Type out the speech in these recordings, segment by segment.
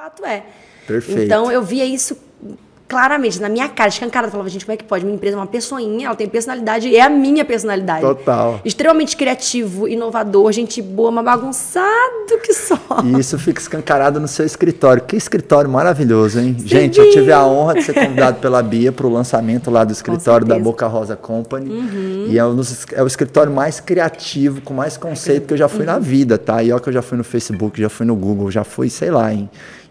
fato é. Perfeito. Então eu via isso claramente na minha cara, escancarada. Eu falava, gente, como é que pode? Minha empresa é uma pessoinha, ela tem personalidade, é a minha personalidade. Total. Extremamente criativo, inovador, gente boa, mas bagunçado que só. E isso fica escancarado no seu escritório. Que escritório maravilhoso, hein? Sim. Gente, eu tive a honra de ser convidado pela Bia para o lançamento lá do escritório da. Boca Rosa Company. E é, um dos- é o escritório mais criativo, com mais conceito que eu já fui na vida, tá? E olha que eu já fui no Facebook, já fui no Google, já fui, sei lá, em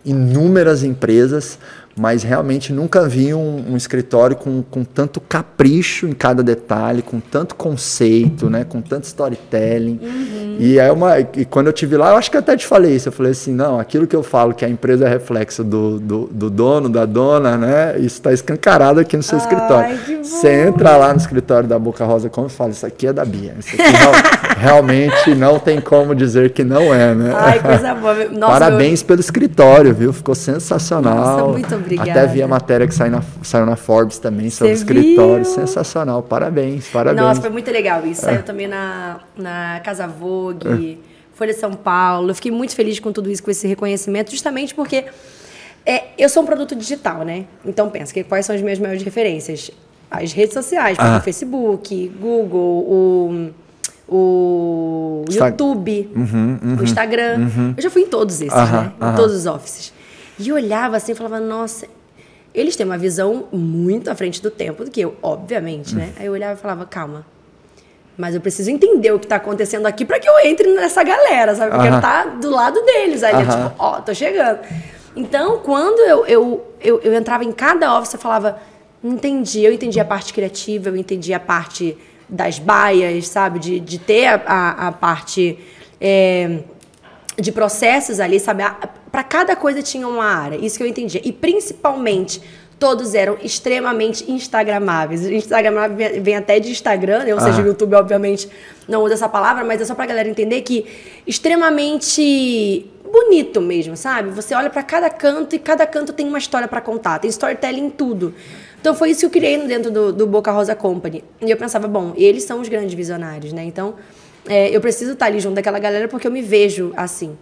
inúmeras empresas, mas realmente nunca vi um, um escritório com, com tanto capricho em cada detalhe, com tanto conceito, né? Com tanto storytelling. E é uma. E quando eu tive lá, eu acho que eu até te falei isso. Eu falei assim, não, aquilo que eu falo que a empresa é reflexo do, do, do dono, da dona, né? Isso está escancarado aqui no seu Ai, escritório. Você entra lá no escritório da Boca Rosa como e fala, isso aqui é da Bia. Isso aqui real- realmente não tem como dizer que não é, né? Ai, coisa boa. Nossa, Parabéns pelo escritório, viu? Ficou sensacional. Nossa, muito obrigada. Até vi a matéria que saiu na, saiu na Forbes também sobre o Você escritório. viu? Sensacional. Parabéns, parabéns. nossa, foi muito legal isso. Saiu também na, na Casa Vogue, Folha de São Paulo. Eu fiquei muito feliz com tudo isso, com esse reconhecimento, justamente porque é, eu sou um produto digital, né? Então pensa, que, quais são as minhas maiores referências? As redes sociais, Ah. exemplo, Facebook, Google, o, o YouTube, Uhum, uhum. o Instagram. Eu já fui em todos esses, né? Em todos os offices. E eu olhava assim e falava, nossa, eles têm uma visão muito à frente do tempo do que eu, obviamente, né? Aí eu olhava e falava, calma. Mas eu preciso entender o que está acontecendo aqui para que eu entre nessa galera, sabe? Eu quero Aham. estar do lado deles. Aí, Aham. tipo, ó, tô chegando. Então, quando eu, eu, eu, eu entrava em cada office, eu falava, entendi. Eu entendi a parte criativa, eu entendi a parte das baias, sabe? De, de ter a, a, a parte é, de processos ali, sabe? Para cada coisa tinha uma área. Isso que eu entendia. E principalmente, todos eram extremamente instagramáveis. Instagramável vem- até de Instagram, né? ou seja, Ah. o YouTube, obviamente, não usa essa palavra, mas é só pra galera entender que extremamente bonito mesmo, sabe? Você olha pra cada canto e cada canto tem uma história pra contar, tem storytelling em tudo. Então foi isso que eu criei dentro do, do Boca Rosa Company. E eu pensava, bom, eles são os grandes visionários, né? Então é, eu preciso estar ali junto daquela galera porque eu me vejo assim.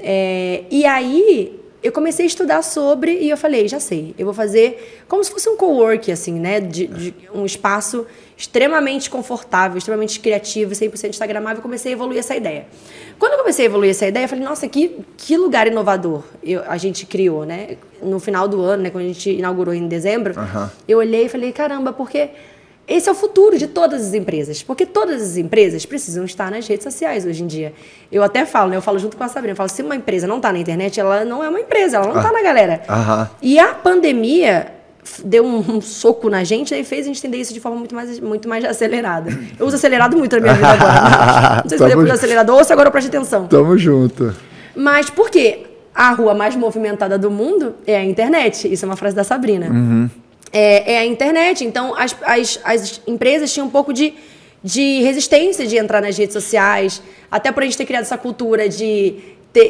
É, e aí eu comecei a estudar sobre e eu falei, já sei, eu vou fazer como se fosse um co-work, assim, né? De, de um espaço extremamente confortável, extremamente criativo, 100% instagramável. Eu comecei a evoluir essa ideia. Quando eu comecei a evoluir essa ideia, eu falei, nossa, que, que lugar inovador eu, a gente criou, né? No final do ano, né? Quando a gente inaugurou em dezembro, eu olhei e falei, caramba, porque esse é o futuro de todas as empresas. Porque todas as empresas precisam estar nas redes sociais hoje em dia. Eu até falo, né? Eu falo junto com a Sabrina. Eu falo, se uma empresa não está na internet, ela não é uma empresa, ela não está na galera. Aham. E a pandemia deu um, um soco na gente e fez a gente entender isso de forma muito mais, muito mais acelerada. Eu uso acelerado muito na minha vida agora. Não sei se Tamo depois do acelerador ou se agora eu preste atenção. Tamo junto. Mas por quê? A rua mais movimentada do mundo é a internet. Isso é uma frase da Sabrina. É, é a internet. Então, as, as, as empresas tinham um pouco de, de resistência de entrar nas redes sociais, até por a gente ter criado essa cultura de,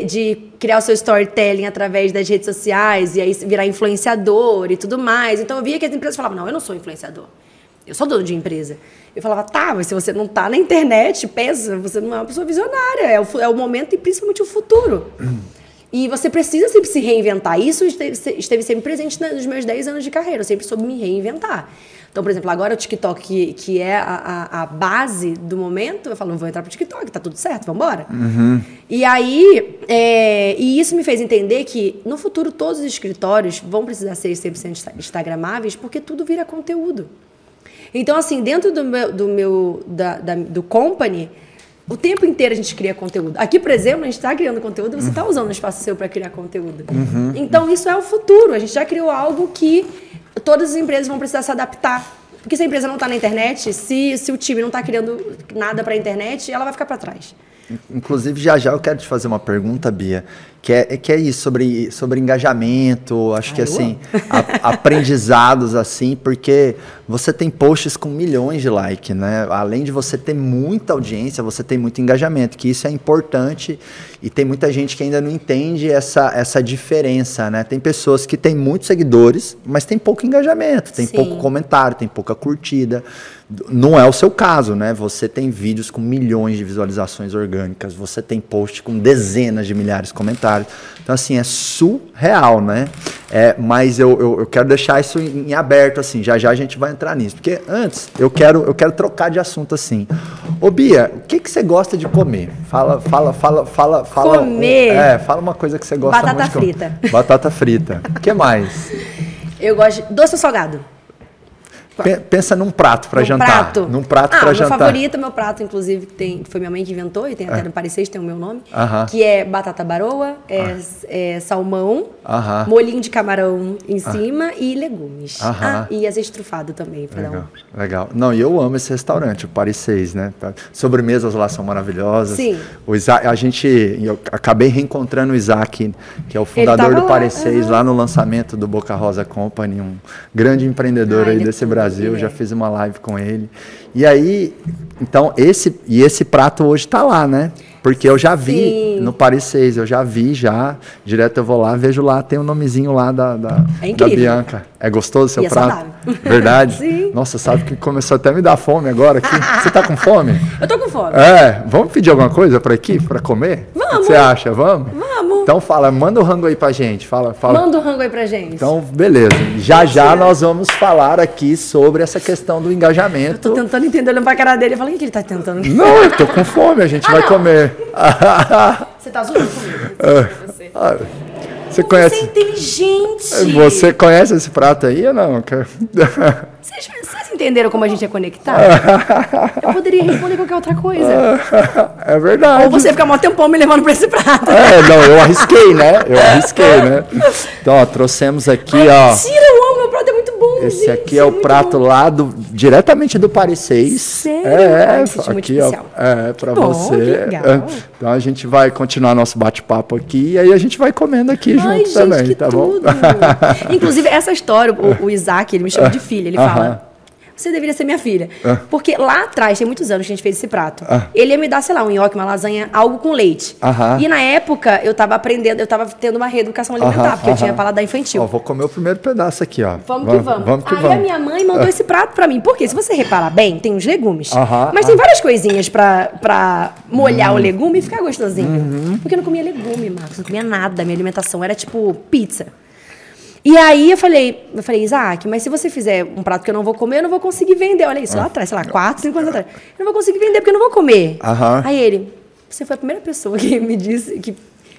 de criar o seu storytelling através das redes sociais e aí virar influenciador e tudo mais. Então, eu via que as empresas falavam: não, eu não sou influenciador. Eu sou dono de empresa. Eu falava, tá, mas se você não tá na internet, pensa, você não é uma pessoa visionária. É o, é o momento e principalmente o futuro. E você precisa sempre se reinventar. Isso esteve, sempre presente nos meus 10 anos de carreira. Eu sempre soube me reinventar. Então, por exemplo, agora o TikTok, que, que é a, a, a base do momento, eu falo, não vou entrar pro TikTok, tá tudo certo, vamos embora. E aí, é, e isso me fez entender que no futuro todos os escritórios vão precisar ser 100% insta- instagramáveis, porque tudo vira conteúdo. Então, assim, dentro do meu, do, meu da, da- do company, o tempo inteiro a gente cria conteúdo. Aqui, por exemplo, a gente está criando conteúdo, você está usando o espaço seu para criar conteúdo. Então, isso é o futuro. A gente já criou algo que todas as empresas vão precisar se adaptar. Porque se a empresa não está na internet, se, se o time não está criando nada para a internet, ela vai ficar para trás. Inclusive, já já eu quero te fazer uma pergunta, Bia, que é, que é isso, sobre, sobre engajamento, acho que Ah, eu assim, a- aprendizados assim, porque você tem posts com milhões de likes, né? Além de você ter muita audiência, você tem muito engajamento, que isso é importante e tem muita gente que ainda não entende essa, essa diferença, né? Tem pessoas que têm muitos seguidores, mas tem pouco engajamento, tem Sim. pouco comentário, tem pouca curtida. Não é o seu caso, né? Você tem vídeos com milhões de visualizações orgânicas, você tem post com dezenas de milhares de comentários. Então, assim, é surreal, né? É, mas eu, eu, eu quero deixar isso em, em, aberto, assim, já já a gente vai entrar nisso. Porque antes, eu quero, eu quero trocar de assunto, assim. Ô, Bia, o que, que você gosta de comer? Fala, fala, fala, fala, fala. Comer? Um, é, fala uma coisa que você gosta Batata muito. Batata frita. Batata frita. O que mais? Eu gosto de doce ou salgado? Pensa num prato para jantar. Prato. Num prato ah, para jantar. Meu favorito, meu prato, inclusive, que tem, foi minha mãe que inventou, e tem até é. no Paris tem o meu nome, uh -huh. que é batata baroa, é, uh ah. -huh. é salmão, uh -huh. molhinho de camarão em ah. cima e legumes. Ah, e azeite trufado também. Legal. Um... Legal. Não, e eu amo esse restaurante, o Paris 6, né? Sobremesas lá são maravilhosas. Sim. O Isaac, a gente, eu acabei reencontrando o Isaac, que é o fundador do Paris 6, lá no lançamento do Boca Rosa Company, um grande empreendedor aí desse Brasil. Brasil, já fiz uma live com ele. E aí, então, esse, e esse prato hoje está lá, né? Porque eu já vi Sim. no Paris 6, eu já vi já. Direto eu vou lá, vejo lá, tem o um nomezinho lá da, da, é da Bianca. É gostoso o seu e é prato? É Verdade? Sim. Nossa, sabe que começou até a me dar fome agora aqui. Você tá com fome? Eu tô com fome. É, vamos pedir alguma coisa para aqui, para comer? Vamos. O que você acha? Vamos? Vamos. Então fala, manda o rango aí pra gente. Fala, fala. Manda o rango aí pra gente. Então, beleza. Já já nós vamos falar aqui sobre essa questão do engajamento. Eu tô tentando entender, olhando pra cara dele. Eu falei, o que ele tá tentando? Não, eu tô com fome, a gente ah, vai não. comer. Você tá zoando comigo. É. Você. Ah, você conhece? Você é inteligente. Você conhece esse prato aí ou não? Vocês, vocês entenderam como a gente é conectado? Eu poderia responder qualquer outra coisa. É verdade. Ou você fica mó tempão me levando pra esse prato. É, não, eu arrisquei, né? Eu arrisquei, né? Então, ó, trouxemos aqui, Ai, ó. Mentira, eu amo, meu prato é. Esse gente, aqui é, é o prato bom. lá do, diretamente do Paris 6. Sério? É, aqui, ó. É, pra bom, você. Legal. Então a gente vai continuar nosso bate-papo aqui e aí a gente vai comendo aqui Ai, junto gente, também, tá tudo. bom? Inclusive, essa história, o, o Isaac, ele me chama de filha, ele fala você deveria ser minha filha. Ah. Porque lá atrás, tem muitos anos que a gente fez esse prato. Ah. Ele ia me dar, sei lá, um nhoque, uma lasanha, algo com leite. E na época, eu tava aprendendo, eu tava tendo uma reeducação alimentar, porque eu tinha paladar infantil. Ó, vou comer o primeiro pedaço aqui, ó. Vamos, que vamos. vamos que Aí vamos. a minha mãe mandou ah. esse prato pra mim. Porque se você reparar bem, tem os legumes. Mas tem várias coisinhas pra, pra molhar o hum. legume e ficar gostosinho. Uhum. Porque eu não comia legume, Marcos. Não comia nada. Minha alimentação era tipo pizza. E aí eu falei, eu falei, Isaac, mas se você fizer um prato que eu não vou comer, eu não vou conseguir vender. Olha isso, lá atrás, sei lá, quatro, cinco anos atrás. Eu não vou conseguir vender porque eu não vou comer. Aí ele, você foi a primeira pessoa que me disse, que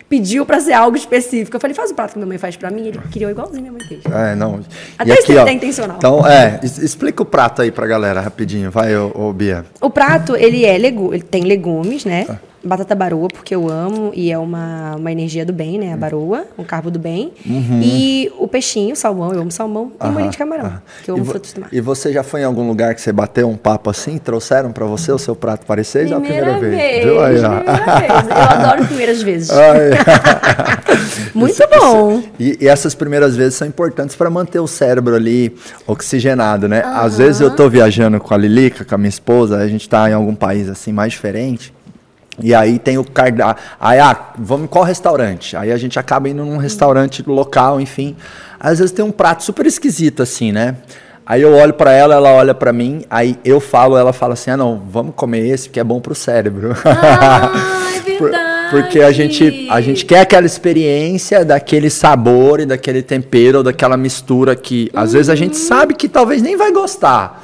pediu para ser algo específico. Eu falei, faz o prato que minha mãe faz para mim. Ele queria igualzinho minha mãe fez. É, não. Até isso é intencional. Então, é, explica o prato aí pra galera rapidinho. Vai, ô, ô Bia. O prato, ele é legu ele tem legumes, né? Ah batata baroa, porque eu amo e é uma, uma energia do bem, né? A baroa, um carbo do bem. Uhum. E o peixinho, salmão, eu amo salmão, e molho de camarão, que eu amo frutos do mar. E você já foi em algum lugar que você bateu um papo assim, trouxeram para você o seu prato parecer ou a primeira vez? vez? Viu aí, primeira vez. Eu adoro primeiras vezes. Muito isso, bom. Isso, e, e, essas primeiras vezes são importantes para manter o cérebro ali oxigenado, né? Às vezes eu tô viajando com a Lilica, com a minha esposa, a gente está em algum país assim mais diferente. E aí tem o cardápio. Aí, ah, vamos em qual restaurante? Aí a gente acaba indo num restaurante local, enfim. Às vezes tem um prato super esquisito, assim, né? Aí eu olho para ela, ela olha para mim, aí eu falo, ela fala assim: ah, não, vamos comer esse porque é bom pro cérebro. Ah, é verdade. porque a gente, a gente quer aquela experiência daquele sabor e daquele tempero, daquela mistura que às vezes a gente uhum. sabe que talvez nem vai gostar.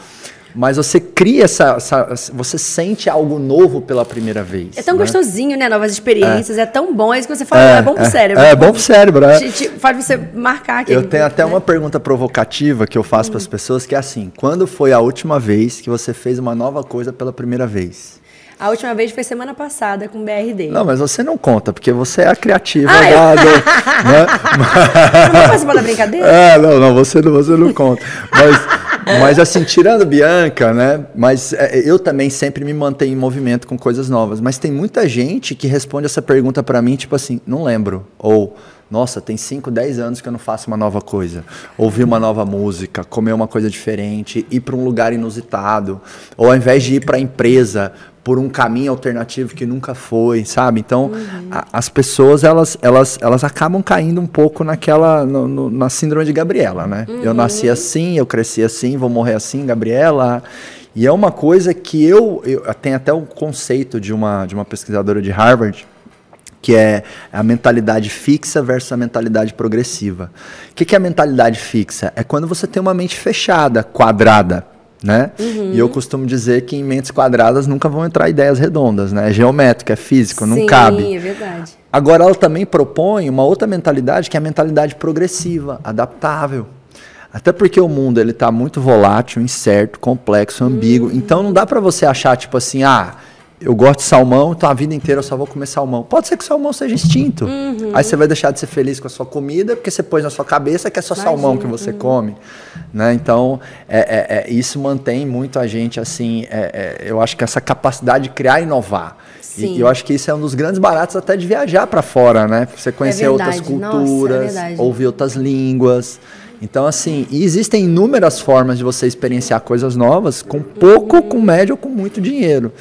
Mas você cria essa, essa, Você sente algo novo pela primeira vez. É tão né? gostosinho, né? Novas experiências. É. é. tão bom. É isso que você fala, é, é bom pro é, cérebro. É, é bom pro cérebro, é. Faz você marcar aqui. Eu tenho até né? uma pergunta provocativa que eu faço hum. para as pessoas, que é assim: quando foi a última vez que você fez uma nova coisa pela primeira vez? A última vez foi semana passada com o BRD. Não, mas você não conta, porque você é a criativa ah, da, do, né? Não participa da brincadeira? É, não, não, você não, você não conta. Mas Mas assim, tirando Bianca, né? Mas é, eu também sempre me mantenho em movimento com coisas novas. Mas tem muita gente que responde essa pergunta para mim, tipo assim, não lembro. Ou, nossa, tem 5, 10 anos que eu não faço uma nova coisa. Ouvir uma nova música, comer uma coisa diferente, ir para um lugar inusitado. Ou ao invés de ir para a empresa, por um caminho alternativo que nunca foi, sabe? Então, uhum. a, as pessoas, elas, elas, elas acabam caindo um pouco naquela, no, no, na síndrome de Gabriela, né? Uhum. Eu nasci assim, eu cresci assim, vou morrer assim, Gabriela. E é uma coisa que eu, eu tem até o um conceito de uma, de uma pesquisadora de Harvard, que é a mentalidade fixa versus a mentalidade progressiva. O que, que é a mentalidade fixa? É quando você tem uma mente fechada, quadrada né? Uhum. E eu costumo dizer que em mentes quadradas nunca vão entrar ideias redondas, né? É geométrico, é físico, Sim, não cabe. Sim, é verdade. Agora ela também propõe uma outra mentalidade que é a mentalidade progressiva, adaptável. Até porque o mundo ele está muito volátil, incerto, complexo, ambíguo. Uhum. Então não dá para você achar tipo assim, ah, eu gosto de salmão, então a vida inteira eu só vou comer salmão. Pode ser que o salmão seja extinto. Uhum. Aí você vai deixar de ser feliz com a sua comida, porque você pôs na sua cabeça que é só Imagina. salmão que você uhum. come. Né? Então, é, é, é, isso mantém muito a gente, assim, é, é, eu acho que essa capacidade de criar e inovar. Sim. E, eu acho que isso é um dos grandes baratos até de viajar para fora, né? Você conhecer outras culturas, Nossa, ouvir outras línguas. Então, assim, existem inúmeras formas de você experienciar coisas novas com pouco, uhum. com médio ou com muito dinheiro.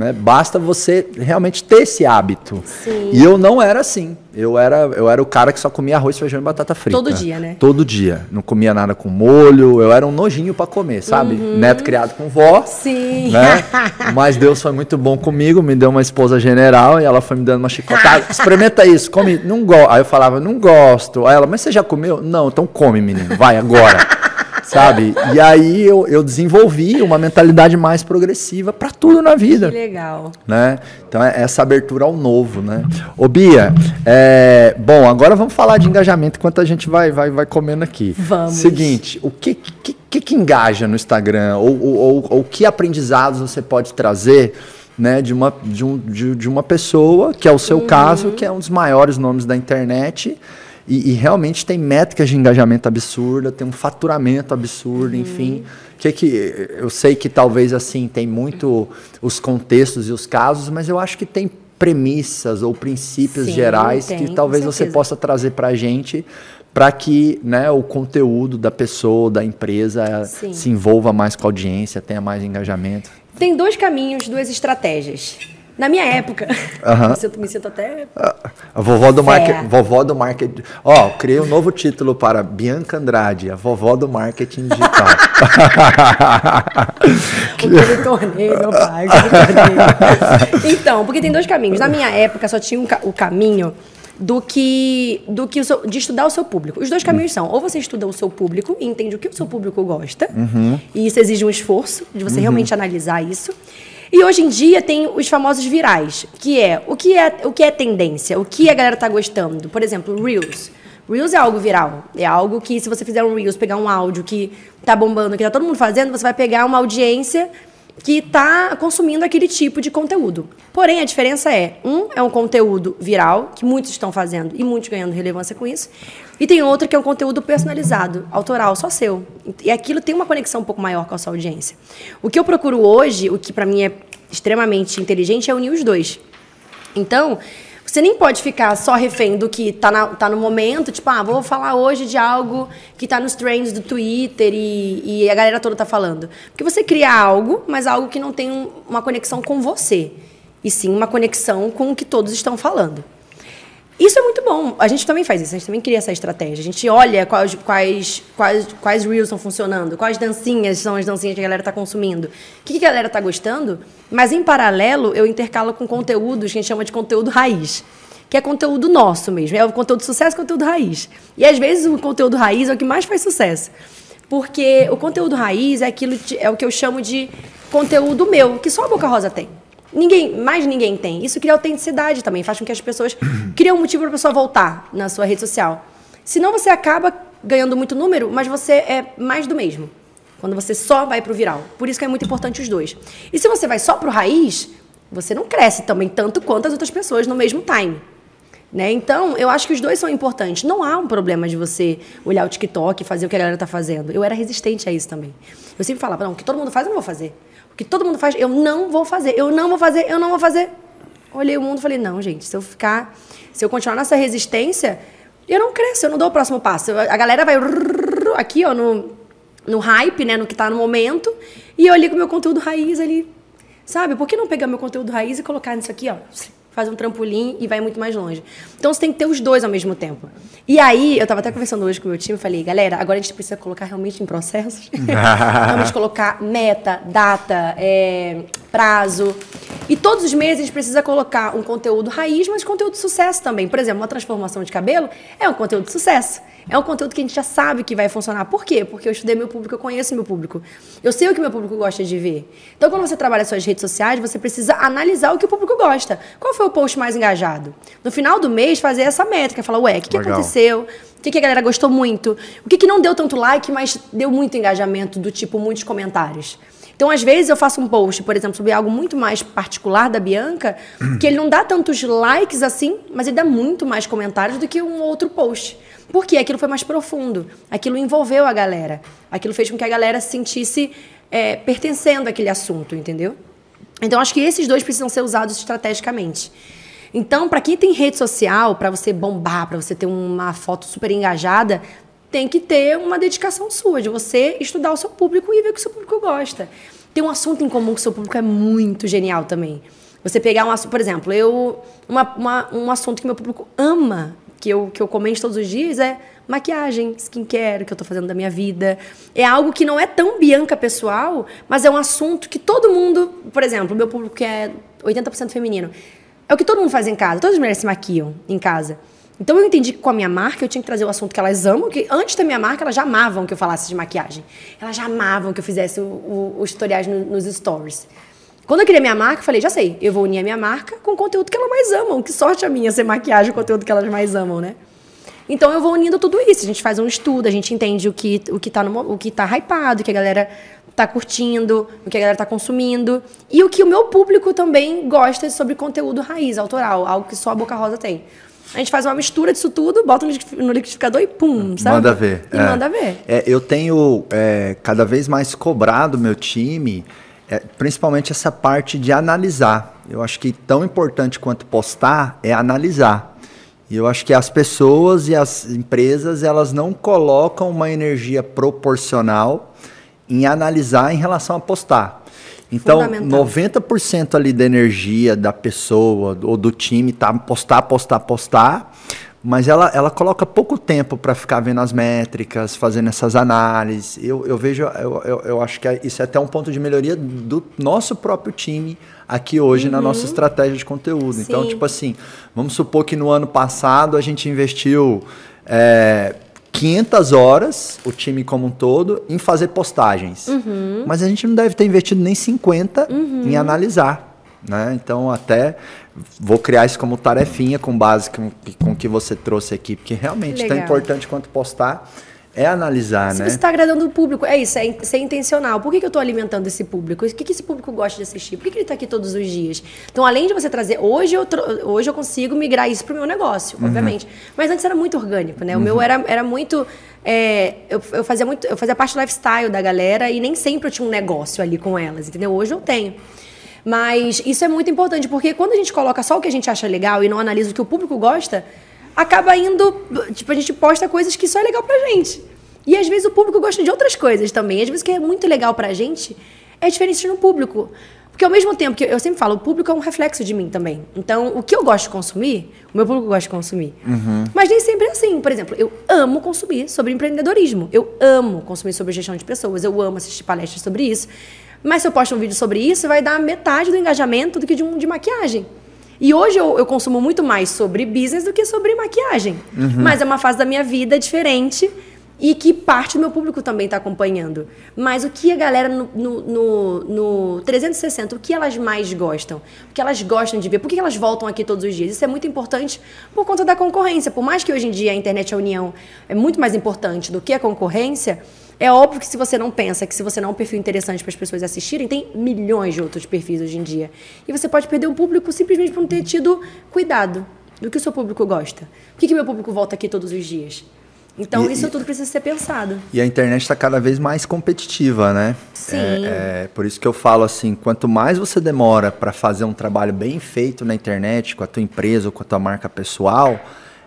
Né? Basta você realmente ter esse hábito. Sim. E eu não era assim. Eu era, eu era o cara que só comia arroz, feijão e batata frita. Todo dia, né? Todo dia. Não comia nada com molho. Eu era um nojinho para comer, sabe? Uhum. Neto criado com vó. Sim. Né? Mas Deus foi muito bom comigo. Me deu uma esposa general e ela foi me dando uma chicotada. Experimenta isso. Come. Não gosto. Aí eu falava, não gosto. Aí ela, mas você já comeu? Não, então come, menino. Vai agora sabe? E aí eu, eu desenvolvi uma mentalidade mais progressiva para tudo na vida. Que legal. Né? Então é essa abertura ao novo, né? Ô Bia, é, bom, agora vamos falar de engajamento enquanto a gente vai, vai, vai comendo aqui. Vamos. Seguinte, o que, que, que, que engaja no Instagram? Ou, ou, ou, ou que aprendizados você pode trazer né, de, uma, de, um, de, de uma pessoa, que é o seu uhum. caso, que é um dos maiores nomes da internet, e, e, realmente tem métricas de engajamento absurda, tem um faturamento absurdo, uhum. enfim. Que que eu sei que talvez assim tem muito os contextos e os casos, mas eu acho que tem premissas ou princípios Sim, gerais tem, que talvez você possa trazer para a gente para que né, o conteúdo da pessoa, da empresa Sim. se envolva mais com a audiência, tenha mais engajamento. Tem dois caminhos, duas estratégias. Na minha época, uhum. me, sinto, me sinto até. A vovó do marketing. Vovó do marketing. Ó, oh, criei um novo título para Bianca Andrade, a vovó do marketing digital. o que eu me tornei, meu pai. Então, porque tem dois caminhos. Na minha época só tinha um, o caminho do que do que seu, de estudar o seu público. Os dois caminhos são: ou você estuda o seu público e entende o que o seu público gosta, uhum. e isso exige um esforço de você uhum. realmente analisar isso. E hoje em dia tem os famosos virais, que é o que é, o que é tendência, o que a galera tá gostando. Por exemplo, Reels. Reels é algo viral. É algo que, se você fizer um Reels, pegar um áudio que tá bombando, que tá todo mundo fazendo, você vai pegar uma audiência que está consumindo aquele tipo de conteúdo. Porém, a diferença é: um é um conteúdo viral, que muitos estão fazendo e muitos ganhando relevância com isso, e tem outro que é um conteúdo personalizado, autoral, só seu. E aquilo tem uma conexão um pouco maior com a sua audiência. O que eu procuro hoje, o que para mim é extremamente inteligente, é unir os dois. Então, você nem pode ficar só refém do que tá, na, tá no momento, tipo, ah, vou falar hoje de algo que tá nos trends do Twitter e, e a galera toda tá falando. Porque você cria algo, mas algo que não tem uma conexão com você. E sim uma conexão com o que todos estão falando. Isso é muito bom. A gente também faz isso, a gente também cria essa estratégia. A gente olha quais, quais, quais, quais reels estão funcionando, quais dancinhas são as dancinhas que a galera está consumindo, o que, que a galera está gostando, mas em paralelo eu intercalo com conteúdos que a gente chama de conteúdo raiz. Que é conteúdo nosso mesmo, é o conteúdo sucesso conteúdo raiz. E às vezes o conteúdo raiz é o que mais faz sucesso. Porque o conteúdo raiz é aquilo de, é o que eu chamo de conteúdo meu, que só a Boca Rosa tem. Ninguém, mais ninguém tem. Isso cria autenticidade também, faz com que as pessoas criem um motivo para a pessoa voltar na sua rede social. Senão você acaba ganhando muito número, mas você é mais do mesmo. Quando você só vai para o viral. Por isso que é muito importante os dois. E se você vai só para o raiz, você não cresce também tanto quanto as outras pessoas no mesmo time. Né? Então, eu acho que os dois são importantes. Não há um problema de você olhar o TikTok e fazer o que a galera está fazendo. Eu era resistente a isso também. Eu sempre falava, não, o que todo mundo faz, eu não vou fazer. Que todo mundo faz, eu não vou fazer. Eu não vou fazer, eu não vou fazer. Olhei o mundo falei, não, gente, se eu ficar, se eu continuar nessa resistência, eu não cresço, eu não dou o próximo passo. A galera vai aqui, ó, no, no hype, né, no que está no momento, e eu ali com o meu conteúdo raiz ali, sabe? Por que não pegar meu conteúdo raiz e colocar nisso aqui, ó? Faz um trampolim e vai muito mais longe. Então você tem que ter os dois ao mesmo tempo. E aí, eu estava até conversando hoje com o meu time e falei, galera, agora a gente precisa colocar realmente em processos. realmente colocar meta, data, é, prazo. E todos os meses a gente precisa colocar um conteúdo raiz, mas conteúdo de sucesso também. Por exemplo, uma transformação de cabelo é um conteúdo de sucesso. É um conteúdo que a gente já sabe que vai funcionar. Por quê? Porque eu estudei meu público, eu conheço meu público. Eu sei o que meu público gosta de ver. Então, quando você trabalha suas redes sociais, você precisa analisar o que o público gosta. Qual foi o post mais engajado? No final do mês, fazer essa métrica. Falar, ué, o que, que aconteceu? O que, que, a galera gostou muito? O que, que não deu tanto like, mas deu muito engajamento, do tipo, muitos comentários? Então, às vezes, eu faço um post, por exemplo, sobre algo muito mais particular da Bianca, que ele não dá tantos likes assim, mas ele dá muito mais comentários do que um outro post. Porque aquilo foi mais profundo, aquilo envolveu a galera, aquilo fez com que a galera se sentisse é, pertencendo àquele assunto, entendeu? Então, acho que esses dois precisam ser usados estrategicamente. Então, para quem tem rede social, para você bombar, para você ter uma foto super engajada, tem que ter uma dedicação sua, de você estudar o seu público e ver o que o seu público gosta. Tem um assunto em comum que o seu público é muito genial também. Você pegar um assunto, por exemplo, eu uma, uma, um assunto que meu público ama, que eu, que eu comento todos os dias, é maquiagem, skincare, que eu tô fazendo da minha vida. É algo que não é tão Bianca pessoal, mas é um assunto que todo mundo, por exemplo, meu público que é 80% feminino, é o que todo mundo faz em casa. Todas as mulheres se maquiam em casa. Então eu entendi que com a minha marca eu tinha que trazer o assunto que elas amam, que antes da minha marca elas já amavam que eu falasse de maquiagem. Elas já amavam que eu fizesse o, o, os tutoriais no, nos stories. Quando eu criei minha marca, eu falei, já sei, eu vou unir a minha marca com o conteúdo que elas mais amam. Que sorte a minha ser maquiagem, o conteúdo que elas mais amam, né? Então eu vou unindo tudo isso. A gente faz um estudo, a gente entende o que, o que, tá, no, o que tá hypado, o que a galera tá curtindo, o que a galera tá consumindo. E o que o meu público também gosta sobre conteúdo raiz, autoral, algo que só a Boca Rosa tem. A gente faz uma mistura disso tudo, bota no liquidificador e pum, sabe? Manda ver. E é. manda ver. É, eu tenho é, cada vez mais cobrado meu time, é, principalmente essa parte de analisar. Eu acho que tão importante quanto postar é analisar. E eu acho que as pessoas e as empresas, elas não colocam uma energia proporcional em analisar em relação a postar. Então, 90% ali da energia da pessoa ou do time tá postar, postar, postar, mas ela, ela coloca pouco tempo para ficar vendo as métricas, fazendo essas análises. Eu, eu vejo, eu, eu, eu, acho que é, isso é até um ponto de melhoria do nosso próprio time aqui hoje uhum. na nossa estratégia de conteúdo. Então, Sim. Então, tipo assim, vamos supor que no ano passado a gente investiu. É, 500 horas, o time como um todo, em fazer postagens. Uhum. Mas a gente não deve ter investido nem 50 uhum. em analisar. Né? Então, até vou criar isso como tarefinha com base com, com que você trouxe aqui, porque realmente é tão importante quanto postar é analisar, Se né? você está agradando o público, é isso, é ser intencional. Por que, que eu estou alimentando esse público? O que, que esse público gosta de assistir? Por que, que ele está aqui todos os dias? Então, além de você trazer. Hoje eu, hoje eu consigo migrar isso para o meu negócio, uhum. obviamente. Mas antes era muito orgânico, né? O uhum. meu era, era muito. É, eu, eu, fazia muito. Eu fazia parte do lifestyle da galera e nem sempre eu tinha um negócio ali com elas, entendeu? Hoje eu tenho. Mas isso é muito importante, porque quando a gente coloca só o que a gente acha legal e não analisa o que o público gosta, acaba indo. Tipo, a gente posta coisas que só é legal pra gente. E às vezes o público gosta de outras coisas também. Às vezes o que é muito legal pra gente é diferente no público. Porque ao mesmo tempo que eu sempre falo, o público é um reflexo de mim também. Então, o que eu gosto de consumir, o meu público gosta de consumir. Uhum. Mas nem sempre é assim. Por exemplo, eu amo consumir sobre empreendedorismo. Eu amo consumir sobre gestão de pessoas. Eu amo assistir palestras sobre isso. Mas se eu posto um vídeo sobre isso, vai dar metade do engajamento do que de um de maquiagem. E hoje eu, eu, consumo muito mais sobre business do que sobre maquiagem. Uhum. Mas é uma fase da minha vida diferente e que parte do meu público também está acompanhando. Mas o que a galera no, no, no, no, 360, o que elas mais gostam? O que elas gostam de ver? Por que elas voltam aqui todos os dias? Isso é muito importante por conta da concorrência. Por mais que hoje em dia a internet e a união é muito mais importante do que a concorrência, é óbvio que se você não pensa que se você não é um perfil interessante para as pessoas assistirem, tem milhões de outros perfis hoje em dia. E você pode perder um público simplesmente por não ter tido cuidado. do que o seu público gosta. Por que, que meu público volta aqui todos os dias? Então, e, isso tudo precisa ser pensado. E a internet está cada vez mais competitiva, né? Sim. É, é, por isso que eu falo assim, quanto mais você demora para fazer um trabalho bem feito na internet, com a tua empresa ou com a tua marca pessoal,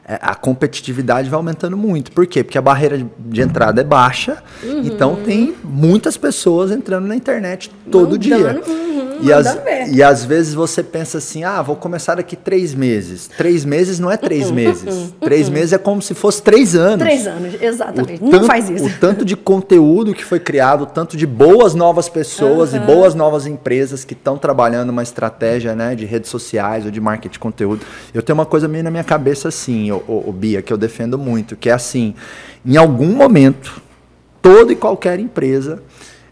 a competitividade vai aumentando muito. Por quê? Porque a barreira de entrada é baixa, uhum. então tem muitas pessoas entrando na internet todo Mandando, dia. Uhum, e, as, e às vezes você pensa assim, ah, vou começar daqui três meses. Três meses não é três uhum, meses. Uhum, três meses é como se fosse três anos. Três anos, exatamente. O não tanto, faz isso. O tanto de conteúdo que foi criado, o tanto de boas novas pessoas e boas novas empresas que estão trabalhando uma estratégia né, de redes sociais ou de marketing de conteúdo. Eu tenho uma coisa meio na minha cabeça assim, o, o, Bia, que eu defendo muito, que é assim, em algum momento, toda e qualquer empresa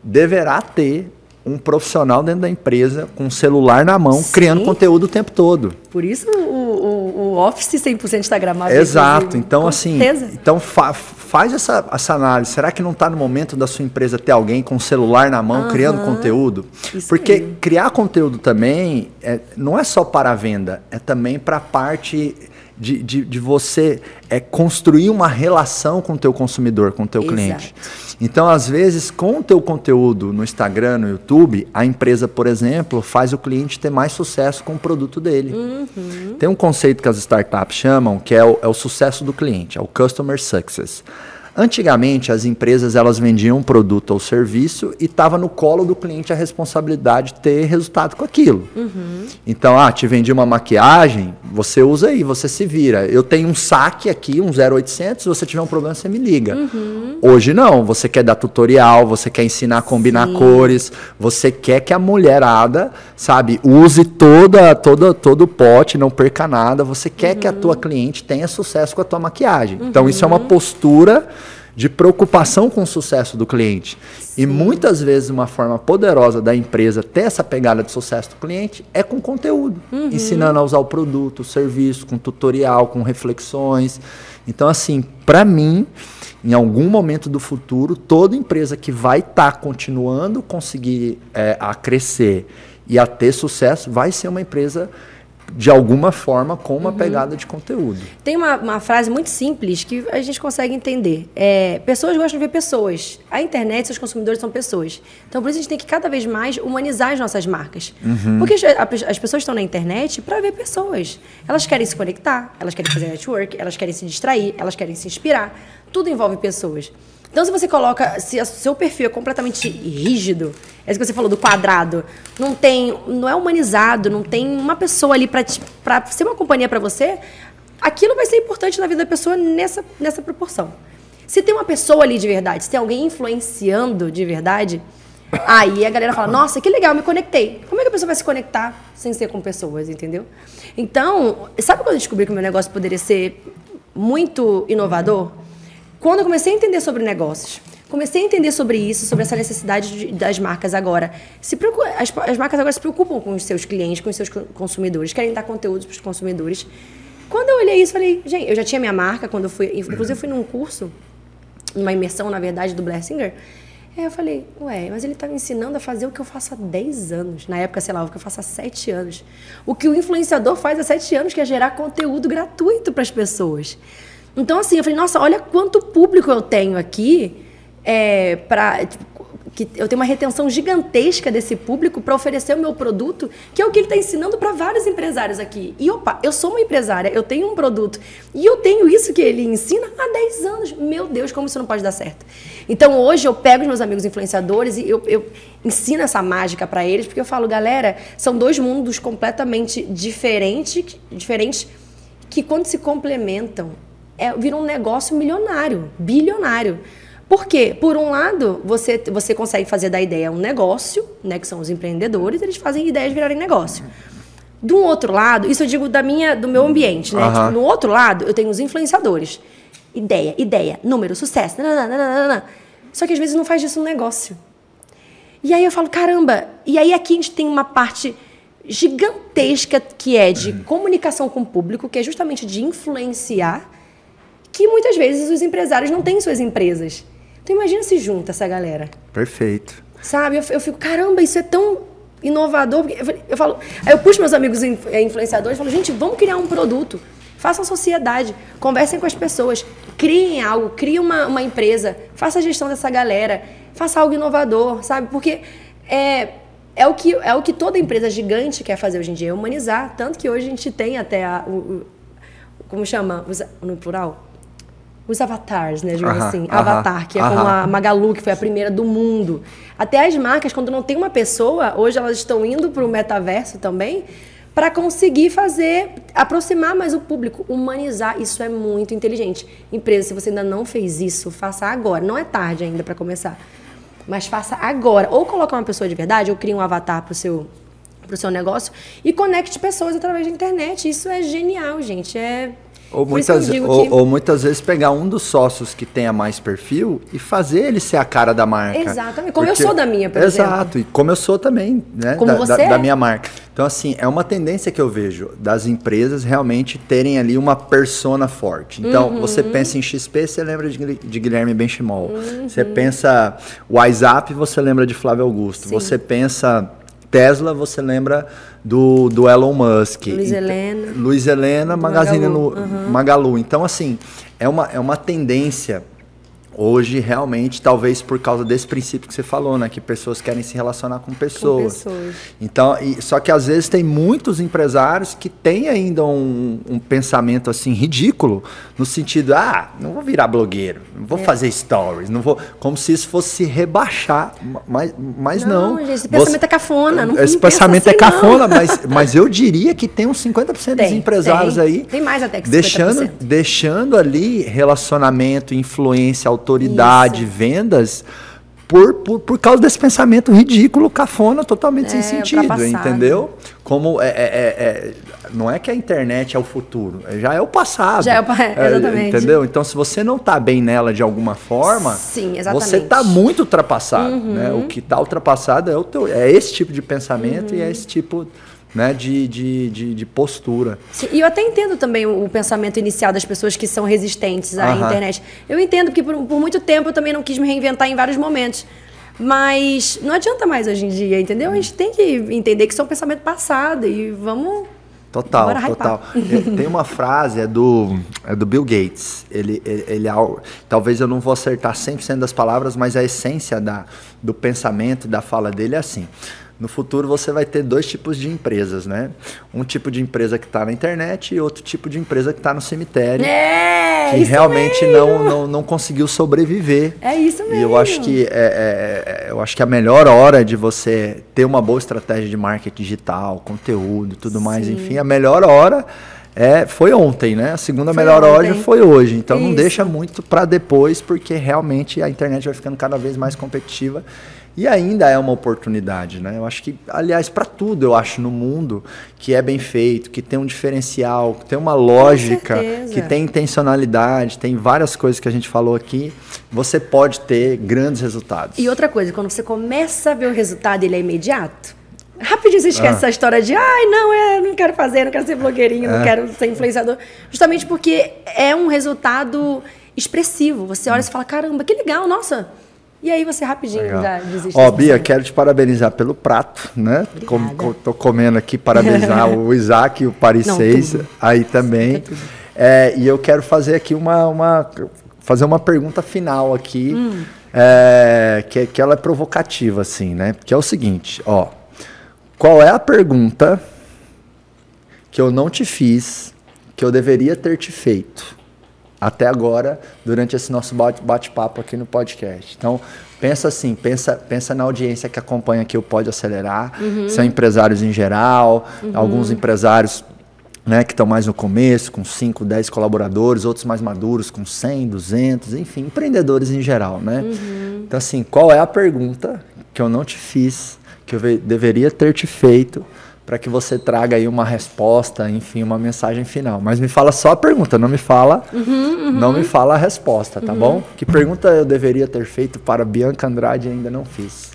deverá ter um profissional dentro da empresa com um celular na mão, Sim. criando conteúdo o tempo todo. Por isso o, o, o Office 100% Instagramável. Exato. Então, assim, então fa faz essa, essa análise. Será que não está no momento da sua empresa ter alguém com o celular na mão, criando conteúdo? Isso Porque mesmo. criar conteúdo também é, não é só para a venda, é também para a parte de, de, de, você é, construir uma relação com o teu consumidor, com o teu Exato. cliente. Então, às vezes, com o teu conteúdo no Instagram, no YouTube, a empresa, por exemplo, faz o cliente ter mais sucesso com o produto dele. Uhum. Tem um conceito que as startups chamam, que é o, é o sucesso do cliente, é o Customer Success. Antigamente, as empresas elas vendiam um produto ou serviço e estava no colo do cliente a responsabilidade de ter resultado com aquilo. Uhum. Então, ah, te vendi uma maquiagem, você usa aí, você se vira. Eu tenho um saque aqui, um 0800, se você tiver um problema, você me liga. Uhum. Hoje não, você quer dar tutorial, você quer ensinar a combinar Sim. cores, você quer que a mulherada, sabe, use toda, toda, todo o pote, não perca nada, você quer uhum. que a tua uhum. cliente tenha sucesso com a tua maquiagem. Então, isso é uma uhum. postura de preocupação com o sucesso do cliente. Sim. E muitas vezes uma forma poderosa da empresa ter essa pegada de sucesso do cliente é com conteúdo, uhum. ensinando a usar o produto, o serviço, com tutorial, com reflexões. Então, assim, para mim, em algum momento do futuro, toda empresa que vai estar tá continuando conseguir é, a crescer e a ter sucesso vai ser uma empresa de alguma forma com uma uhum. pegada de conteúdo. Tem uma, uma, frase muito simples que a gente consegue entender. É, pessoas gostam de ver pessoas. A internet, seus consumidores são pessoas. Então, por isso a gente tem que cada vez mais humanizar as nossas marcas. Uhum. Porque as, as, pessoas estão na internet para ver pessoas. Elas querem se conectar, elas querem fazer network, elas querem se distrair, elas querem se inspirar. Tudo envolve pessoas. Então, se você coloca, se o seu perfil é completamente rígido, é isso que você falou do quadrado, não tem, não é humanizado, não tem uma pessoa ali para ser uma companhia para você, aquilo vai ser importante na vida da pessoa nessa, nessa proporção. Se tem uma pessoa ali de verdade, se tem alguém influenciando de verdade, aí a galera fala: Nossa, que legal, me conectei. Como é que a pessoa vai se conectar sem ser com pessoas, entendeu? Então, sabe quando eu descobri que o meu negócio poderia ser muito inovador? Quando eu comecei a entender sobre negócios, comecei a entender sobre isso, sobre essa necessidade de, das marcas agora. Se as, as, marcas agora se preocupam com os seus clientes, com os seus consumidores, querem dar conteúdos para os consumidores. Quando eu olhei isso, falei, gente, eu já tinha minha marca quando eu fui, inclusive eu fui num curso, uma imersão, na verdade, do Blessinger. Aí eu falei, ué, mas ele está me ensinando a fazer o que eu faço há 10 anos. Na época, sei lá, o que eu faço há 7 anos. O que o influenciador faz há 7 anos, que é gerar conteúdo gratuito para as pessoas. Então, assim, eu falei, nossa, olha quanto público eu tenho aqui é, para tipo, que eu tenho uma retenção gigantesca desse público para oferecer o meu produto, que é o que ele está ensinando para vários empresários aqui. E opa, eu sou uma empresária, eu tenho um produto e eu tenho isso que ele ensina há 10 anos. Meu Deus, como isso não pode dar certo? Então hoje eu pego os meus amigos influenciadores e eu, eu ensino essa mágica para eles, porque eu falo, galera, são dois mundos completamente diferentes, diferentes que quando se complementam é, vira um negócio milionário, bilionário. Por quê? Por um lado, você, você consegue fazer da ideia um negócio, né, que são os empreendedores, eles fazem ideias virarem negócio. Do outro lado, isso eu digo da minha, do meu ambiente, né? Uhum. Tipo, no outro lado, eu tenho os influenciadores. Ideia, ideia, número, sucesso. Nananana. Só que às vezes não faz disso um negócio. E aí eu falo, caramba, e aí aqui a gente tem uma parte gigantesca que é de comunicação com o público, que é justamente de influenciar que muitas vezes os empresários não têm suas empresas. Então imagina se junta essa galera. Perfeito. Sabe? Eu, eu fico, caramba, isso é tão inovador. Eu, eu falo, aí eu puxo meus amigos é, influenciadores e falo, gente, vamos criar um produto. Façam sociedade, conversem com as pessoas, criem algo, criem uma, uma empresa, faça a gestão dessa galera, faça algo inovador, sabe? Porque é, é, o que, é o que toda empresa gigante quer fazer hoje em dia, é humanizar. Tanto que hoje a gente tem até a, o, o como chama? No plural? Os avatares, né? Digamos -huh, assim. Avatar, que é -huh. como a Magalu, que foi a primeira do mundo. Até as marcas, quando não tem uma pessoa, hoje elas estão indo para o metaverso também para conseguir fazer, aproximar mais o público, humanizar. Isso é muito inteligente. Empresa, se você ainda não fez isso, faça agora. Não é tarde ainda para começar. Mas faça agora. Ou coloque uma pessoa de verdade, ou crie um avatar para o seu, pro seu negócio e conecte pessoas através da internet. Isso é genial, gente. É ou muitas, ou, que... ou, muitas vezes pegar um dos sócios que tenha mais perfil e fazer ele ser a cara da marca. Exatamente. Como Porque... eu sou da minha, por Exato. exemplo. E como eu sou também, né? Como da, você da, é. da minha marca. Então, assim, é uma tendência que eu vejo das empresas realmente terem ali uma persona forte. Então, uhum. você pensa em XP, você lembra de, de Guilherme Benchimol. Uhum. Você pensa WhatsApp, você lembra de Flávio Augusto. Sim. Você pensa Tesla, você lembra do, do Elon Musk. Luiz Helena. Luiz Helena, Magazine Magalu. No, uhum. Magalu. Então, assim, é uma, é uma tendência Hoje, realmente, talvez por causa desse princípio que você falou, né? Que pessoas querem se relacionar com pessoas. Com pessoas. Então, e, só que às vezes tem muitos empresários que têm ainda um, um, pensamento assim ridículo, no sentido, ah, não vou virar blogueiro, não vou é. fazer stories, não vou. Como se isso fosse se rebaixar. Mas, mas não. não. Gente, esse pensamento você, é cafona. Não, esse pensamento é assim, é cafona, mas, mas eu diria que tem uns 50% tem, dos empresários tem. aí. Tem mais até que 50%. Deixando, deixando ali relacionamento, influência, autoridade, Isso. vendas, por, por, por causa desse pensamento ridículo, cafona, totalmente é, sem sentido, entendeu? Como é, é, é, é, não é que a internet é o futuro, é, já é o passado. Já é o é, exatamente. entendeu? Então, se você não está bem nela de alguma forma, Sim, você está muito ultrapassado. Uhum. Né? O que está ultrapassado é, o teu, é esse tipo de pensamento uhum. e é esse tipo né, de, de, de, de, postura. E eu até entendo também o, o, pensamento inicial das pessoas que são resistentes à internet. Eu entendo, porque por, por, muito tempo eu também não quis me reinventar em vários momentos. Mas não adianta mais hoje em dia, entendeu? A gente tem que entender que isso é um pensamento passado e vamos. Total, total. É, tem uma frase, é do, é do Bill Gates. Ele, ele, ele, talvez eu não vou acertar 100% das palavras, mas a essência da, do pensamento, da fala dele é assim no futuro você vai ter dois tipos de empresas, né? Um tipo de empresa que está na internet e outro tipo de empresa que está no cemitério. É, que realmente não, não, não conseguiu sobreviver. É isso mesmo. E eu acho que é, é, é, eu acho que a melhor hora de você ter uma boa estratégia de marketing digital, conteúdo, tudo Sim. mais, enfim, a melhor hora é, foi ontem, né? A segunda foi melhor hora foi hoje. Então Isso. não deixa muito para depois, porque realmente a internet vai ficando cada vez mais competitiva. E ainda é uma oportunidade, né? Eu acho que, aliás, para tudo, eu acho, no mundo, que é bem feito, que tem um diferencial, que tem uma lógica, que tem intencionalidade, tem várias coisas que a gente falou aqui, você pode ter grandes resultados. E outra coisa, quando você começa a ver o resultado, ele é imediato. Rapidinho você esquece ah. essa história de, ai, não, é, não quero fazer, não quero ser blogueirinho, é. não quero ser influenciador. Justamente porque é um resultado expressivo. Você olha e fala, caramba, que legal, nossa e aí você rapidinho Legal. já desiste. Ó, Bia, quero te parabenizar pelo prato, né? Com, tô comendo aqui, parabenizar o Isaac e o Paris Não, 6 tudo. aí também. É, e eu quero fazer aqui uma, uma, fazer uma pergunta final aqui, hum. é, que, que ela é provocativa, assim, né? Que é o seguinte, ó. Qual é a pergunta que eu não te fiz, que eu deveria ter te feito? Até agora durante esse nosso bate-papo aqui no podcast. Então, pensa assim, pensa, pensa na audiência que acompanha aqui o Pode Acelerar, uhum. são empresários em geral, uhum. alguns empresários né, que estão mais no começo, com 5, 10 colaboradores, outros mais maduros, com 100, 200, enfim, empreendedores em geral, né? Uhum. Então, assim, qual é a pergunta que eu não te fiz, que eu deveria ter te feito, para que você traga aí uma resposta, enfim, uma mensagem final. Mas me fala só a pergunta, não me fala, uhum, uhum. não me fala a resposta, tá uhum. bom? Que pergunta eu deveria ter feito para Bianca Andrade e ainda não fiz?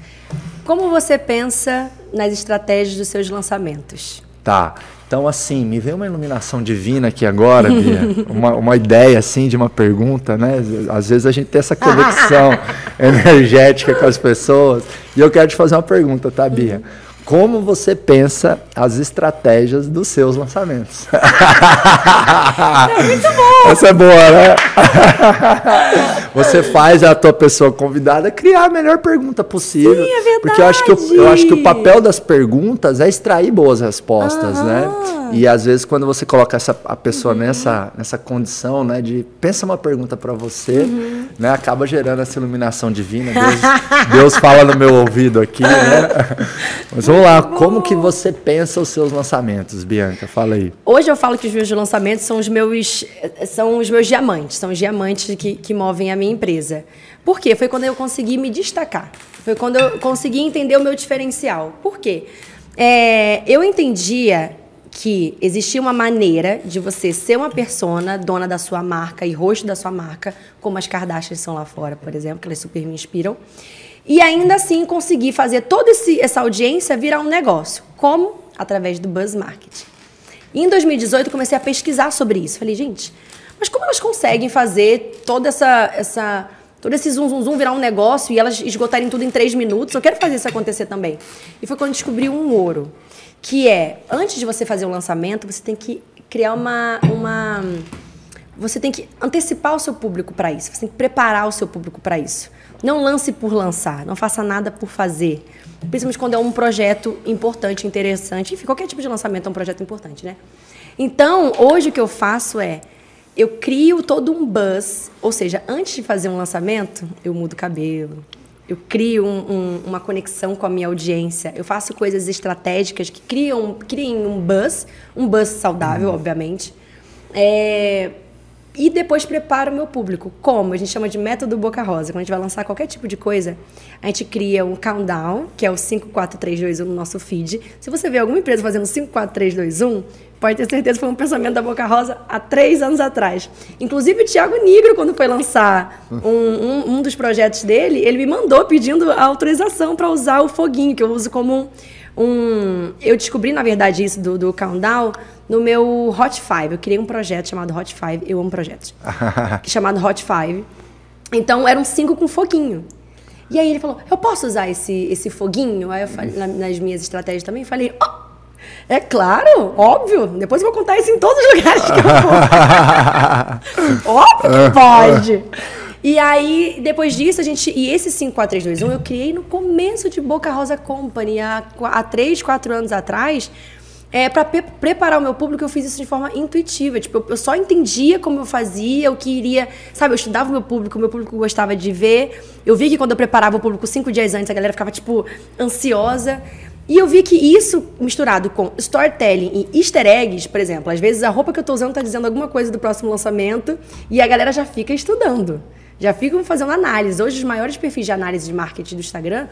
Como você pensa nas estratégias dos seus lançamentos? Tá. Então, assim, me veio uma iluminação divina aqui agora, Bia. uma, uma ideia, assim, de uma pergunta, né? Às vezes a gente tem essa conexão energética com as pessoas. E eu quero te fazer uma pergunta, tá, Bia? Como você pensa as estratégias dos seus lançamentos. É muito bom. Essa é boa, né? você faz a tua pessoa convidada criar a melhor pergunta possível. Sim, é verdade. Porque eu acho que, eu, eu acho que o papel das perguntas é extrair boas respostas, né? E às vezes quando você coloca essa, a pessoa uhum. nessa, nessa condição, né, de pensa uma pergunta para você, uhum. né, acaba gerando essa iluminação divina. Deus, Deus fala no meu ouvido aqui, né? Mas vamos lá, como que você pensa os seus lançamentos, Bianca? Fala aí. Hoje eu falo que os meus lançamentos são os meus, são os meus diamantes, são os diamantes que, que movem a minha empresa. Por quê? Foi quando eu consegui me destacar. Foi quando eu consegui entender o meu diferencial. Por quê? É, eu entendia que existia uma maneira de você ser uma persona dona da sua marca e rosto da sua marca, como as Kardashians são lá fora, por exemplo, que elas super me inspiram, e ainda assim conseguir fazer toda esse, essa audiência virar um negócio. Como? Através do buzz marketing. E em 2018 eu comecei a pesquisar sobre isso. Falei, gente, mas como elas conseguem fazer toda essa, essa todo esse zum, zum, zum virar um negócio e elas esgotarem tudo em três minutos? Eu quero fazer isso acontecer também. E foi quando descobri um ouro que é, antes de você fazer o lançamento, você tem que criar uma, uma você tem que antecipar o seu público para isso, você tem que preparar o seu público para isso. Não lance por lançar, não faça nada por fazer. Principalmente quando é um projeto importante, interessante. Enfim, qualquer tipo de lançamento é um projeto importante, né? Então, hoje o que eu faço é eu crio todo um buzz, ou seja, antes de fazer um lançamento, eu mudo o cabelo, eu crio um, um, uma conexão com a minha audiência. Eu faço coisas estratégicas que criam, criem um buzz, um buzz saudável, uhum. obviamente. É, e depois preparo o meu público. Como? A gente chama de método Boca Rosa. Quando a gente vai lançar qualquer tipo de coisa, a gente cria um countdown, que é o 54321 no nosso feed. Se você vê alguma empresa fazendo 54321, pode ter certeza que foi um pensamento da Boca Rosa há três anos atrás. Inclusive, o Thiago Nigro, quando foi lançar um, um, um dos projetos dele, ele me mandou pedindo autorização para usar o foguinho, que eu uso como um. um eu descobri, na verdade, isso do, do countdown no meu Hot Five. Eu criei um projeto chamado Hot Five. Eu amo projetos. chamado Hot Five. Então, eram cinco com foguinho. E aí ele falou, eu posso usar esse, esse foguinho? Aí eu falei, nas minhas estratégias também, falei, oh, é claro, óbvio. Depois eu vou contar isso em todos os lugares que eu for. óbvio que pode. E aí, depois disso, a gente. E esse 54321 eu criei no começo de Boca Rosa Company, há, há 3, 4 anos atrás. É, para preparar o meu público, eu fiz isso de forma intuitiva. Tipo, eu, eu só entendia como eu fazia, o que iria. Sabe, eu estudava o meu público, o meu público gostava de ver. Eu vi que quando eu preparava o público cinco dias antes, a galera ficava, tipo, ansiosa. E eu vi que isso, misturado com storytelling e easter eggs, por exemplo, às vezes a roupa que eu estou usando está dizendo alguma coisa do próximo lançamento e a galera já fica estudando, já ficam fazendo análise. Hoje, os maiores perfis de análise de marketing do Instagram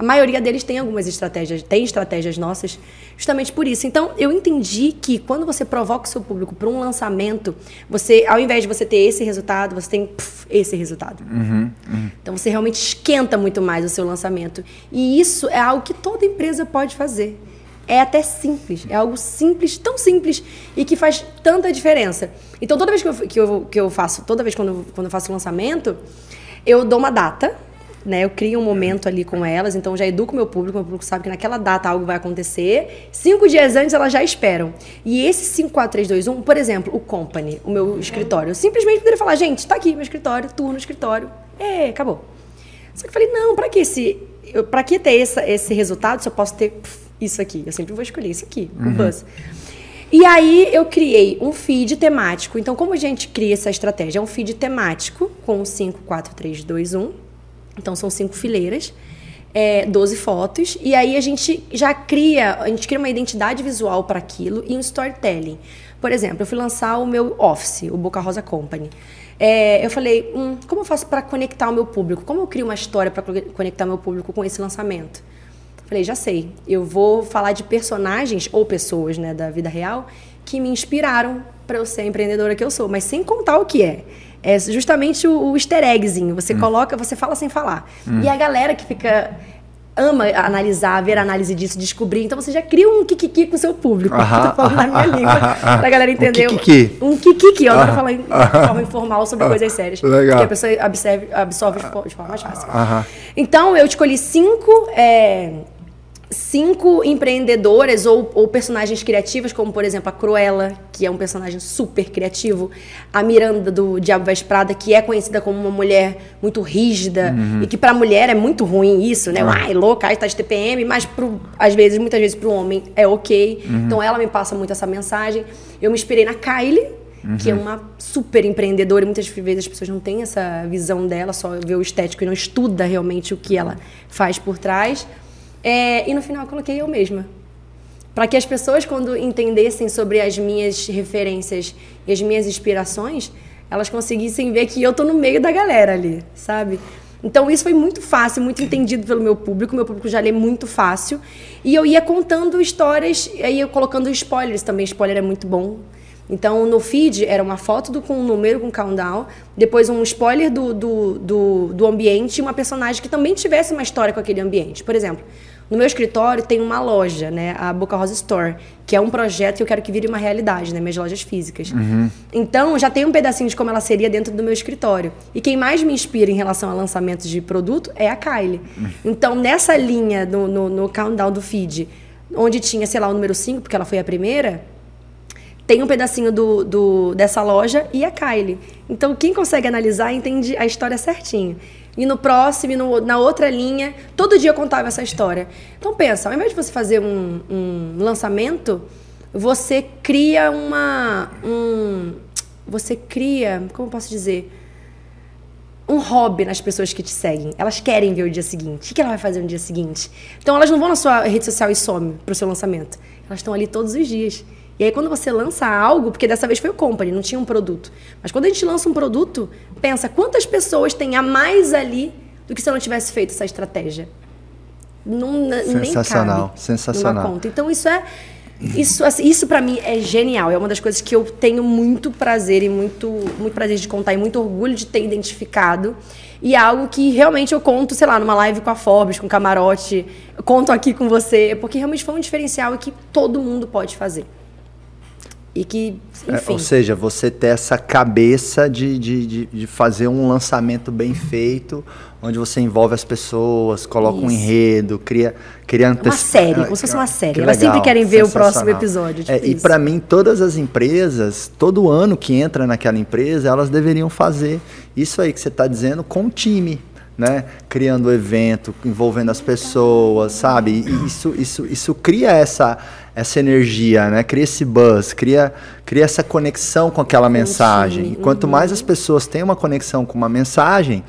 a maioria deles tem algumas estratégias, tem estratégias nossas, justamente por isso. Então, eu entendi que quando você provoca o seu público para um lançamento, você, ao invés de você ter esse resultado, você tem puf, esse resultado. Uhum, uhum. Então, você realmente esquenta muito mais o seu lançamento. E isso é algo que toda empresa pode fazer. É até simples, é algo simples, tão simples e que faz tanta diferença. Então, toda vez que eu, que eu, que eu faço, toda vez quando, quando eu faço lançamento, eu dou uma data né? Eu crio um momento ali com elas, então já educo meu público, meu público sabe que naquela data algo vai acontecer. Cinco dias antes elas já esperam. E esse 54321, por exemplo, o company, o meu escritório, eu simplesmente poderia falar, gente, tá aqui meu escritório, turno escritório. É, acabou. Só que eu falei, não, para que esse. Para que ter essa, esse resultado se eu posso ter pff, isso aqui? Eu sempre vou escolher isso aqui, uhum. o buzz. E aí eu criei um feed temático. Então, como a gente cria essa estratégia? É um feed temático com 5, 4, 3, 2, 1 então são cinco fileiras, é, 12 fotos, e aí a gente já cria, a gente cria uma identidade visual para aquilo e um storytelling. Por exemplo, eu fui lançar o meu office, o Boca Rosa Company. É, eu falei, hum, como eu faço para conectar o meu público? Como eu crio uma história para conectar meu público com esse lançamento? Falei, já sei. Eu vou falar de personagens ou pessoas né, da vida real que me inspiraram para eu ser a empreendedora que eu sou, mas sem contar o que é. É justamente o, o easter eggzinho. Você hum. coloca, você fala sem falar. Hum. E a galera que fica ama analisar, ver a análise disso, descobrir. Então você já cria um kikiki com o seu público. Aham, tô falando na minha língua, pra galera entender. Um kikiki. Um kikiki. Eu adoro falar de forma informal sobre coisas sérias. Legal. Que a pessoa absorve, absorve de forma mais fácil. Então eu escolhi cinco. É, cinco empreendedoras ou, ou, personagens criativas, como por exemplo a Cruella, que é um personagem super criativo, a Miranda do Diabo Veste Prada, que é conhecida como uma mulher muito rígida uhum. e que para a mulher é muito ruim isso, né? Ah. Ai, louca, ai, tá de TPM, mas pro, às vezes, muitas vezes para o homem é ok. Uhum. Então ela me passa muito essa mensagem. Eu me inspirei na Kylie, Uhum. que é uhum. uma super empreendedora e muitas vezes as pessoas não têm essa visão dela, só vê o estético e não estuda realmente o que ela faz por trás. É, e no final eu coloquei eu mesma. Para que as pessoas, quando entendessem sobre as minhas referências e as minhas inspirações, elas conseguissem ver que eu tô no meio da galera ali, sabe? Então isso foi muito fácil, muito entendido pelo meu público. Meu público já lê muito fácil. E eu ia contando histórias, aí eu colocando spoilers também. Spoiler é muito bom. Então, no feed era uma foto do, com um número, com countdown, depois um spoiler do, do, do, do ambiente e uma personagem que também tivesse uma história com aquele ambiente. Por exemplo, no meu escritório tem uma loja, né, a Boca Rosa Store, que é um projeto que eu quero que vire uma realidade, né, minhas lojas físicas. Uhum. Então, já tem um pedacinho de como ela seria dentro do meu escritório. E quem mais me inspira em relação a lançamentos de produto é a Kylie. Uhum. Então, nessa linha, no, no, no countdown do feed, onde tinha, sei lá, o número 5, porque ela foi a primeira, tem um pedacinho do, do, dessa loja e a Kylie. Então, quem consegue analisar entende a história certinho. E no próximo, no, na outra linha, todo dia eu contava essa história. Então pensa, ao invés de você fazer um, um lançamento, você cria uma. Um, você cria. Como eu posso dizer? Um hobby nas pessoas que te seguem. Elas querem ver o dia seguinte. O que ela vai fazer no dia seguinte? Então elas não vão na sua rede social e some para o seu lançamento. Elas estão ali todos os dias. E aí, quando você lança algo, porque dessa vez foi o company, não tinha um produto. Mas quando a gente lança um produto, pensa quantas pessoas tem a mais ali do que se eu não tivesse feito essa estratégia. Não, sensacional, sensacional. Então, isso é. Isso, assim, isso para mim é genial. É uma das coisas que eu tenho muito prazer e muito, muito prazer de contar e muito orgulho de ter identificado. E é algo que realmente eu conto, sei lá, numa live com a Forbes, com o Camarote, conto aqui com você, porque realmente foi um diferencial que todo mundo pode fazer. E que, enfim. É, ou seja, você ter essa cabeça de, de, de, fazer um lançamento bem feito, onde você envolve as pessoas, coloca Isso. um enredo, cria, cria anteci... Uma série, como se fosse uma série. Que Elas legal, sempre querem ver o próximo episódio. É, tipo é, e para mim, todas as empresas, todo ano que entra naquela empresa, elas deveriam fazer isso aí que você está dizendo com o time. Né? Criando evento, envolvendo as pessoas, sabe? E isso, isso, isso cria essa essa energia, né? Cria esse buzz, cria, cria essa conexão com aquela mensagem. E quanto uhum. mais as pessoas têm uma conexão com uma mensagem,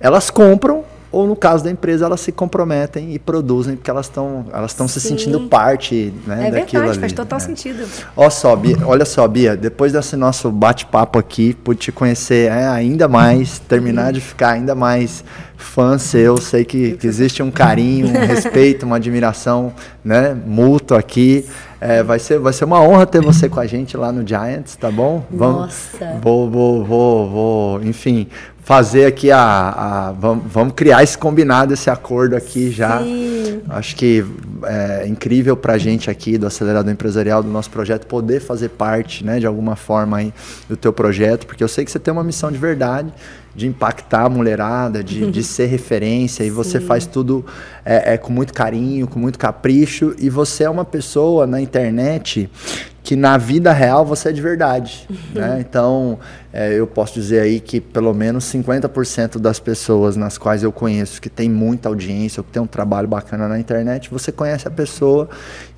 elas compram ou no caso da empresa elas se comprometem e produzem porque elas estão elas estão se sentindo parte né, é daquilo verdade, ali. faz total é. sentido. Olha só, Bia, olha só, Bia, depois desse nosso bate-papo aqui, pude te conhecer é, ainda mais, terminar uhum. de ficar ainda mais fã seu, sei que, que existe um carinho, um respeito, uma admiração né, mútuo aqui. É, vai, ser, vai ser uma honra ter você com a gente lá no Giants, tá bom? Vamos, Nossa. Vou, vou, vou, vou, enfim, fazer aqui a, a vamos, vamos, criar esse combinado, esse acordo aqui já. Sim. Acho que é incrível para a gente aqui do Acelerador Empresarial, do nosso projeto, poder fazer parte, né, de alguma forma aí, do teu projeto, porque eu sei que você tem uma missão de verdade, de impactar a mulherada, de, de ser referência, e você faz tudo é, é, com muito carinho, com muito capricho, e você é uma pessoa na internet que na vida real você é de verdade. Né? Então, é, eu posso dizer aí que pelo menos 50% das pessoas nas quais eu conheço que tem muita audiência, ou que tem um trabalho bacana na internet, você conhece a pessoa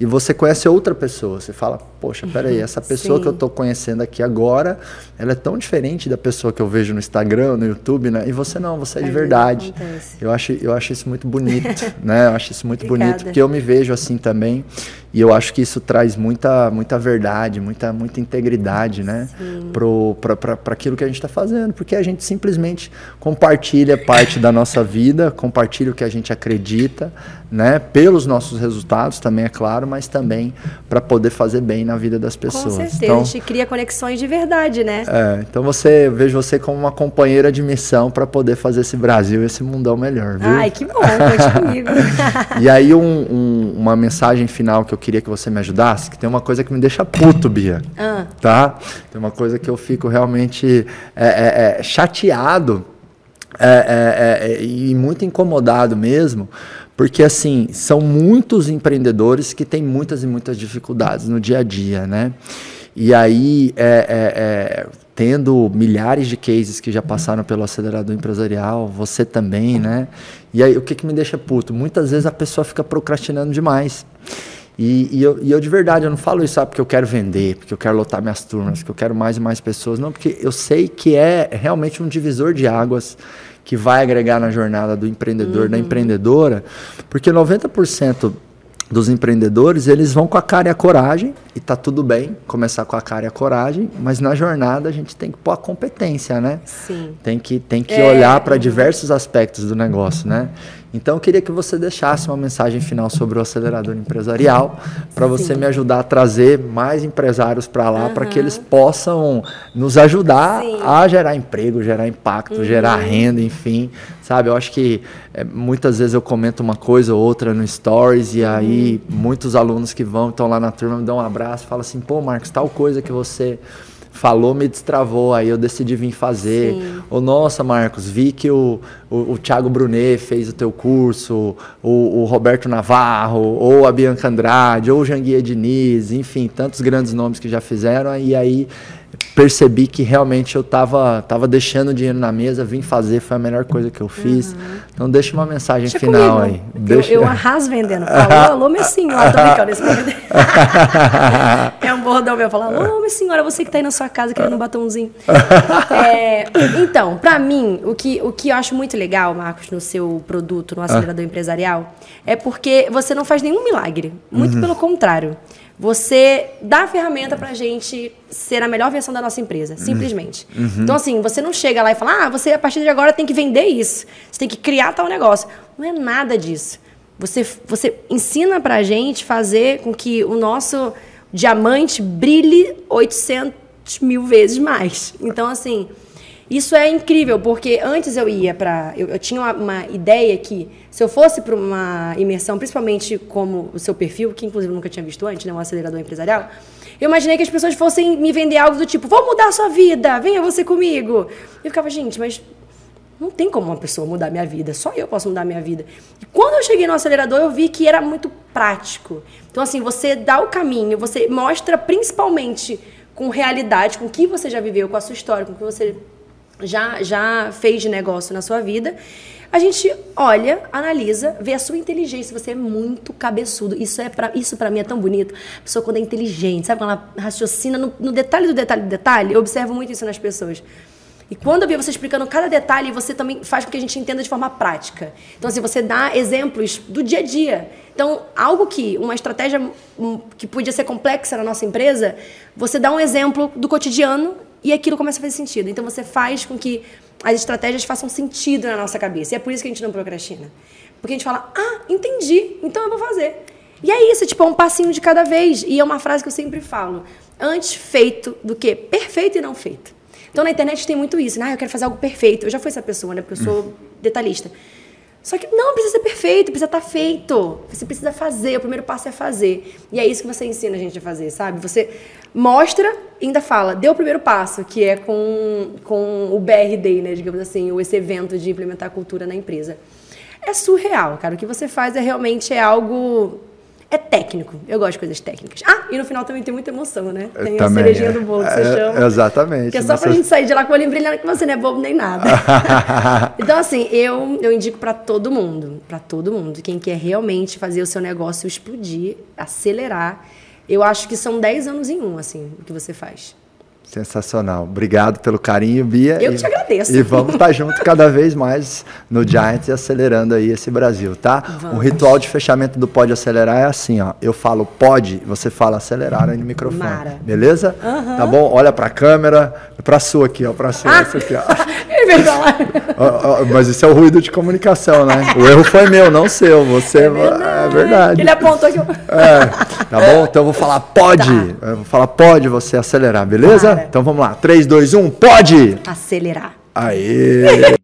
e você conhece outra pessoa. Você fala, poxa, peraí, essa pessoa Sim. que eu estou conhecendo aqui agora, ela é tão diferente da pessoa que eu vejo no Instagram, no YouTube, né? E você não, você é de verdade. Eu acho, eu acho isso muito bonito, né? Eu acho isso muito Obrigada. bonito, porque eu me vejo assim também. E eu acho que isso traz muita, muita verdade, muita, muita integridade, né? Para aquilo que a gente está fazendo. Porque a gente simplesmente compartilha parte da nossa vida, compartilha o que a gente acredita, né? Pelos nossos resultados também, é claro, mas também para poder fazer bem na vida das pessoas. Com certeza, então, a gente cria conexões de verdade, né? É, então você, eu vejo você como uma companheira de missão para poder fazer esse Brasil, esse mundão melhor, viu? Ai, que bom, conte comigo. e aí um, um, uma mensagem final que eu queria que você me ajudasse, que tem uma coisa que me deixa puto, Bia. Ah. Tá? Tem uma coisa que eu fico realmente é, é, é chateado é, é, e muito incomodado mesmo, Porque, assim, são muitos empreendedores que têm muitas e muitas dificuldades no dia a dia, né? E aí, é, é, é, tendo milhares de cases que já passaram pelo acelerador empresarial, você também, né? E aí, o que, que me deixa puto? Muitas vezes a pessoa fica procrastinando demais. E, e, eu, e, eu, de verdade, eu não falo isso só porque eu quero vender, porque eu quero lotar minhas turmas, porque eu quero mais e mais pessoas. Não, porque eu sei que é realmente um divisor de águas que vai agregar na jornada do empreendedor, uhum. da empreendedora, porque 90% dos empreendedores, eles vão com a cara e a coragem, e tá tudo bem começar com a cara e a coragem, mas na jornada a gente tem que pôr a competência, né? Sim. Tem que, tem que é. olhar para diversos aspectos do negócio, né? Então eu queria que você deixasse uma mensagem final sobre o acelerador empresarial, para você me ajudar a trazer mais empresários para lá, uhum. para que eles possam nos ajudar Sim. a gerar emprego, gerar impacto, uhum. gerar renda, enfim. Sabe, eu acho que é, muitas vezes eu comento uma coisa ou outra no Stories e aí uhum. muitos alunos que vão, estão lá na turma, me dão um abraço, falam assim, pô, Marcos, tal coisa que você falou, me destravou, aí eu decidi vir fazer. Ou, nossa, Marcos, vi que o, o, o Thiago Brunet fez o teu curso, o, o, Roberto Navarro, ou a Bianca Andrade, ou o Janguia Diniz, enfim, tantos grandes nomes que já fizeram, e aí percebi que realmente eu estava tava deixando dinheiro na mesa, vim fazer, foi a melhor coisa que eu fiz. Uhum. Então deixa uma mensagem deixa final comigo. aí. Deixa... Eu, eu arraso vendendo. Alô, alô, minha senhora. Tô brincando, esse É um bordão meu. Falar, alô, minha senhora, você que está aí na sua casa querendo um batomzinho. É, então, para mim, o que, o que eu acho muito legal, Marcos, no seu produto, no acelerador ah. empresarial, é porque você não faz nenhum milagre. Muito uhum. pelo contrário. Você dá a ferramenta para a gente ser a melhor versão da nossa empresa, simplesmente. Uhum. Então, assim, você não chega lá e fala, ah, você a partir de agora tem que vender isso, você tem que criar tal negócio. Não é nada disso. Você, você ensina para a gente fazer com que o nosso diamante brilhe 800 mil vezes mais. Então, assim, isso é incrível, porque antes eu ia para. Eu, eu, tinha uma, uma, ideia que, se eu fosse para uma imersão, principalmente como o seu perfil, que inclusive eu nunca tinha visto antes, né, um acelerador empresarial, eu imaginei que as pessoas fossem me vender algo do tipo: vou mudar a sua vida, venha você comigo. Eu ficava, gente, mas não tem como uma pessoa mudar minha vida, só eu posso mudar minha vida. E quando eu cheguei no acelerador, eu vi que era muito prático. Então, assim, você dá o caminho, você mostra principalmente com realidade, com o que você já viveu, com a sua história, com o que você já, já fez de negócio na sua vida, a gente olha, analisa, vê a sua inteligência. Você é muito cabeçudo. Isso é para isso para mim é tão bonito. A pessoa quando é inteligente, sabe quando ela raciocina no, no, detalhe do detalhe do detalhe. Eu observo muito isso nas pessoas. E quando eu vi você explicando cada detalhe, você também faz com que a gente entenda de forma prática. Então, assim, você dá exemplos do dia a dia. Então, algo que, uma estratégia hum, que podia ser complexa na nossa empresa, você dá um exemplo do cotidiano e aquilo começa a fazer sentido. Então você faz com que as estratégias façam sentido na nossa cabeça. E é por isso que a gente não procrastina. Porque a gente fala, ah, entendi, então eu vou fazer. E é isso, tipo, é um passinho de cada vez. E é uma frase que eu sempre falo: antes feito do que perfeito e não feito. Então na internet tem muito isso, né? Ah, eu quero fazer algo perfeito. Eu já fui essa pessoa, né? Porque eu sou detalhista. Só que não precisa ser perfeito, precisa estar tá feito. Você precisa fazer, o primeiro passo é fazer. E é isso que você ensina a gente a fazer, sabe? Você mostra ainda fala, dê o primeiro passo, que é com, com o BRD, né, digamos assim, esse evento de implementar a cultura na empresa. É surreal, cara. O que você faz é realmente é algo é técnico. Eu gosto de coisas técnicas. Ah, e no final também tem muita emoção, né? Tem também, a cerejinha é. do bolo que você é, chama. Exatamente. Que é só Nessas... pra gente sair de lá com o olho brilhando que você não é bobo nem nada. então, assim, eu, eu indico para todo mundo, para todo mundo, quem quer realmente fazer o seu negócio explodir, acelerar. Eu acho que são 10 anos em um, assim, o que você faz. Sensacional. Obrigado pelo carinho, Bia. Eu e, te agradeço. E vamos estar tá junto cada vez mais no Giants e acelerando aí esse Brasil, tá? Vamos. O ritual de fechamento do Pode Acelerar é assim, ó. Eu falo pode, você fala acelerar aí no microfone. Mara. Beleza? Uhum. Tá bom? Olha pra câmera, pra sua aqui, ó. Pra sua, ah. essa aqui, ó. Mas isso é o ruído de comunicação, né? O erro foi meu, não seu. Você é verdade. É verdade. Ele apontou aqui. É. Tá bom? Então eu vou falar pode. Tá. Eu vou falar pode você acelerar, beleza? Então vamos lá. 3, 2, 1, pode! Acelerar. Aê!